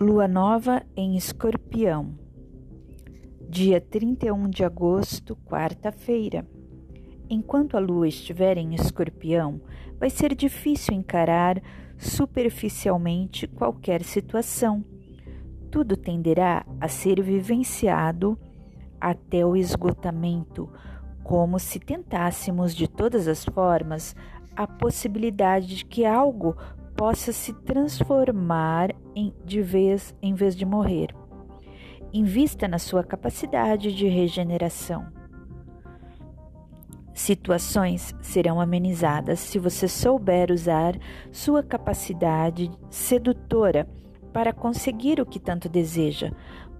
Lua nova em Escorpião, dia 31 de agosto, quarta-feira. Enquanto a lua estiver em Escorpião, vai ser difícil encarar superficialmente qualquer situação. Tudo tenderá a ser vivenciado até o esgotamento, como se tentássemos de todas as formas a possibilidade de que algo possa se transformar em, de vez em vez de morrer. Invista na sua capacidade de regeneração. Situações serão amenizadas se você souber usar sua capacidade sedutora para conseguir o que tanto deseja.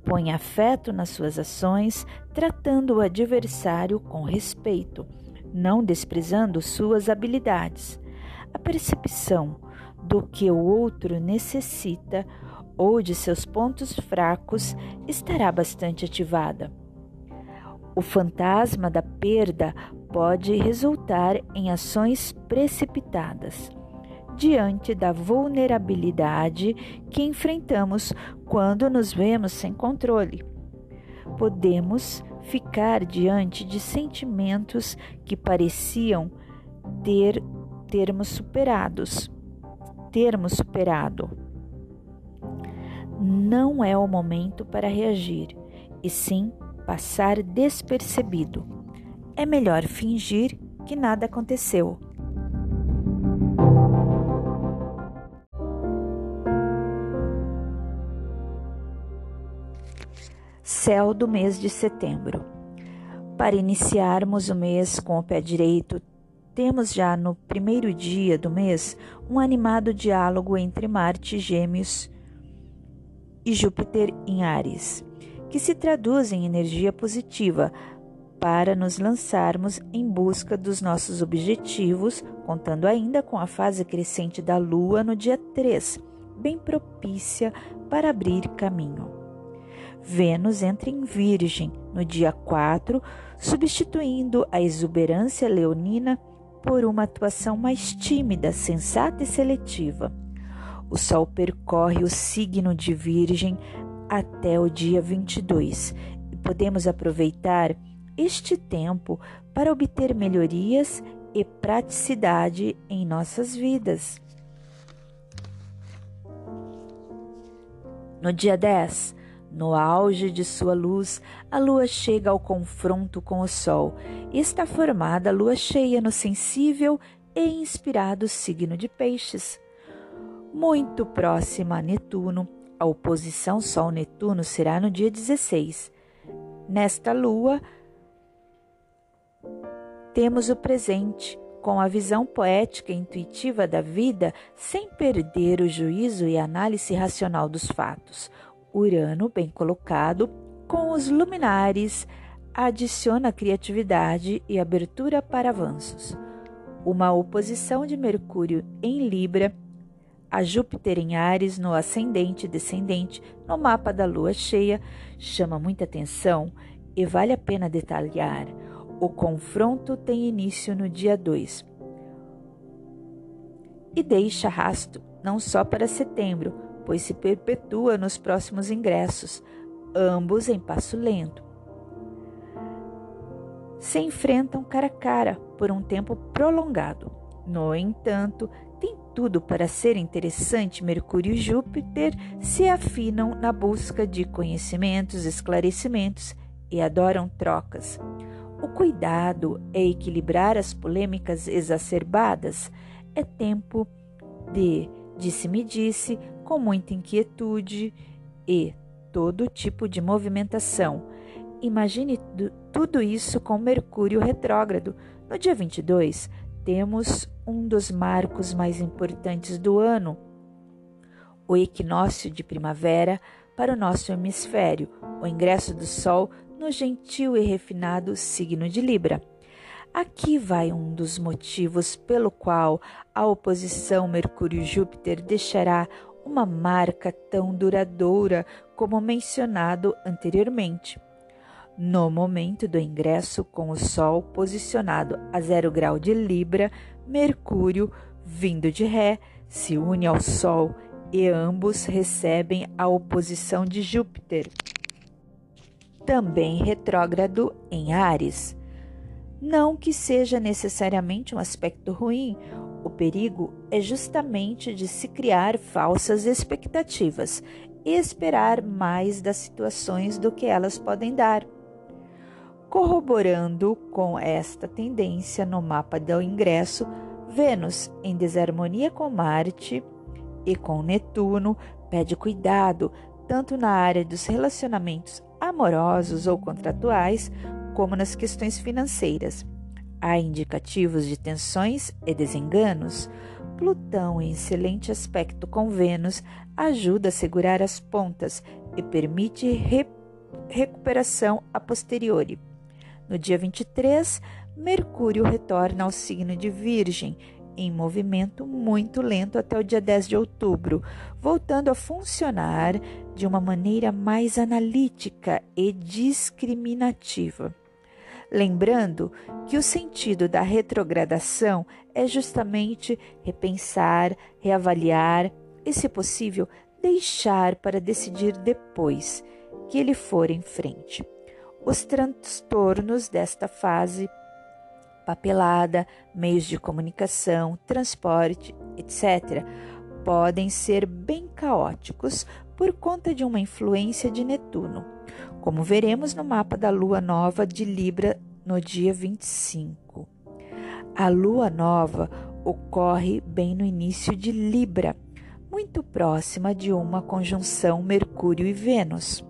Põe afeto nas suas ações, tratando o adversário com respeito, não desprezando suas habilidades. A percepção do que o outro necessita ou de seus pontos fracos estará bastante ativada. O fantasma da perda pode resultar em ações precipitadas diante da vulnerabilidade que enfrentamos quando nos vemos sem controle. Podemos ficar diante de sentimentos que pareciam ter termos superados termos superado. Não é o momento para reagir, e sim passar despercebido. É melhor fingir que nada aconteceu. Céu do mês de setembro. Para iniciarmos o mês com o pé direito, temos já no primeiro dia do mês um animado diálogo entre Marte, Gêmeos e Júpiter em Ares, que se traduz em energia positiva para nos lançarmos em busca dos nossos objetivos, contando ainda com a fase crescente da Lua no dia 3, bem propícia para abrir caminho. Vênus entra em Virgem no dia 4, substituindo a exuberância leonina por uma atuação mais tímida, sensata e seletiva. O Sol percorre o signo de Virgem até o dia 22 e podemos aproveitar este tempo para obter melhorias e praticidade em nossas vidas. No dia 10, no auge de sua luz, a lua chega ao confronto com o sol está formada a lua cheia no sensível e inspirado signo de Peixes. Muito próxima a Netuno, a oposição Sol-Netuno será no dia 16. Nesta lua, temos o presente, com a visão poética e intuitiva da vida, sem perder o juízo e análise racional dos fatos. Urano, bem colocado, com os luminares, adiciona criatividade e abertura para avanços. Uma oposição de Mercúrio em Libra a Júpiter em Ares no ascendente e descendente no mapa da lua cheia chama muita atenção e vale a pena detalhar. O confronto tem início no dia 2 e deixa rastro não só para setembro, pois se perpetua nos próximos ingressos, ambos em passo lento. Se enfrentam cara a cara por um tempo prolongado. No entanto, tem tudo para ser interessante. Mercúrio e Júpiter se afinam na busca de conhecimentos, esclarecimentos e adoram trocas. O cuidado é equilibrar as polêmicas exacerbadas. É tempo de disse-me-disse, com muita inquietude e todo tipo de movimentação. Imagine tudo isso com Mercúrio retrógrado. No dia 22, temos um dos marcos mais importantes do ano, o equinócio de primavera para o nosso hemisfério, o ingresso do Sol no gentil e refinado signo de Libra. Aqui vai um dos motivos pelo qual a oposição Mercúrio-Júpiter deixará uma marca tão duradoura como mencionado anteriormente. No momento do ingresso, com o Sol posicionado a zero grau de Libra, Mercúrio, vindo de Ré, se une ao Sol e ambos recebem a oposição de Júpiter, também retrógrado em Ares. Não que seja necessariamente um aspecto ruim, o perigo é justamente de se criar falsas expectativas e esperar mais das situações do que elas podem dar. Corroborando com esta tendência no mapa do ingresso, Vênus, em desarmonia com Marte e com Netuno, pede cuidado tanto na área dos relacionamentos amorosos ou contratuais, como nas questões financeiras. Há indicativos de tensões e desenganos. Plutão, em excelente aspecto com Vênus, ajuda a segurar as pontas e permite re recuperação a posteriori. No dia 23, Mercúrio retorna ao signo de Virgem, em movimento muito lento até o dia 10 de outubro, voltando a funcionar de uma maneira mais analítica e discriminativa. Lembrando que o sentido da retrogradação é justamente repensar, reavaliar e, se possível, deixar para decidir depois que ele for em frente. Os transtornos desta fase, papelada, meios de comunicação, transporte, etc., podem ser bem caóticos por conta de uma influência de Netuno, como veremos no mapa da lua nova de Libra no dia 25. A lua nova ocorre bem no início de Libra, muito próxima de uma conjunção Mercúrio e Vênus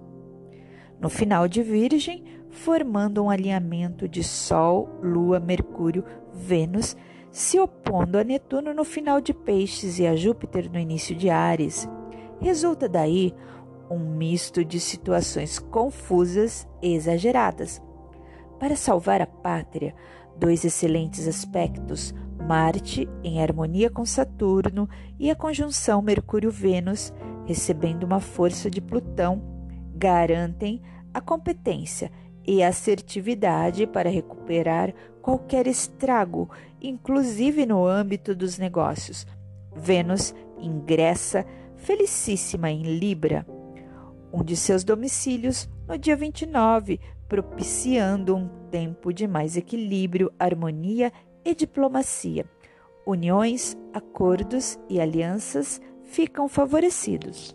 no final de Virgem, formando um alinhamento de Sol, Lua, Mercúrio, Vênus, se opondo a Netuno no final de Peixes e a Júpiter no início de Ares. Resulta daí um misto de situações confusas e exageradas. Para salvar a pátria, dois excelentes aspectos, Marte em harmonia com Saturno e a conjunção Mercúrio-Vênus, recebendo uma força de Plutão garantem a competência e assertividade para recuperar qualquer estrago, inclusive no âmbito dos negócios. Vênus ingressa felicíssima em Libra, um de seus domicílios, no dia 29, propiciando um tempo de mais equilíbrio, harmonia e diplomacia. Uniões, acordos e alianças ficam favorecidos.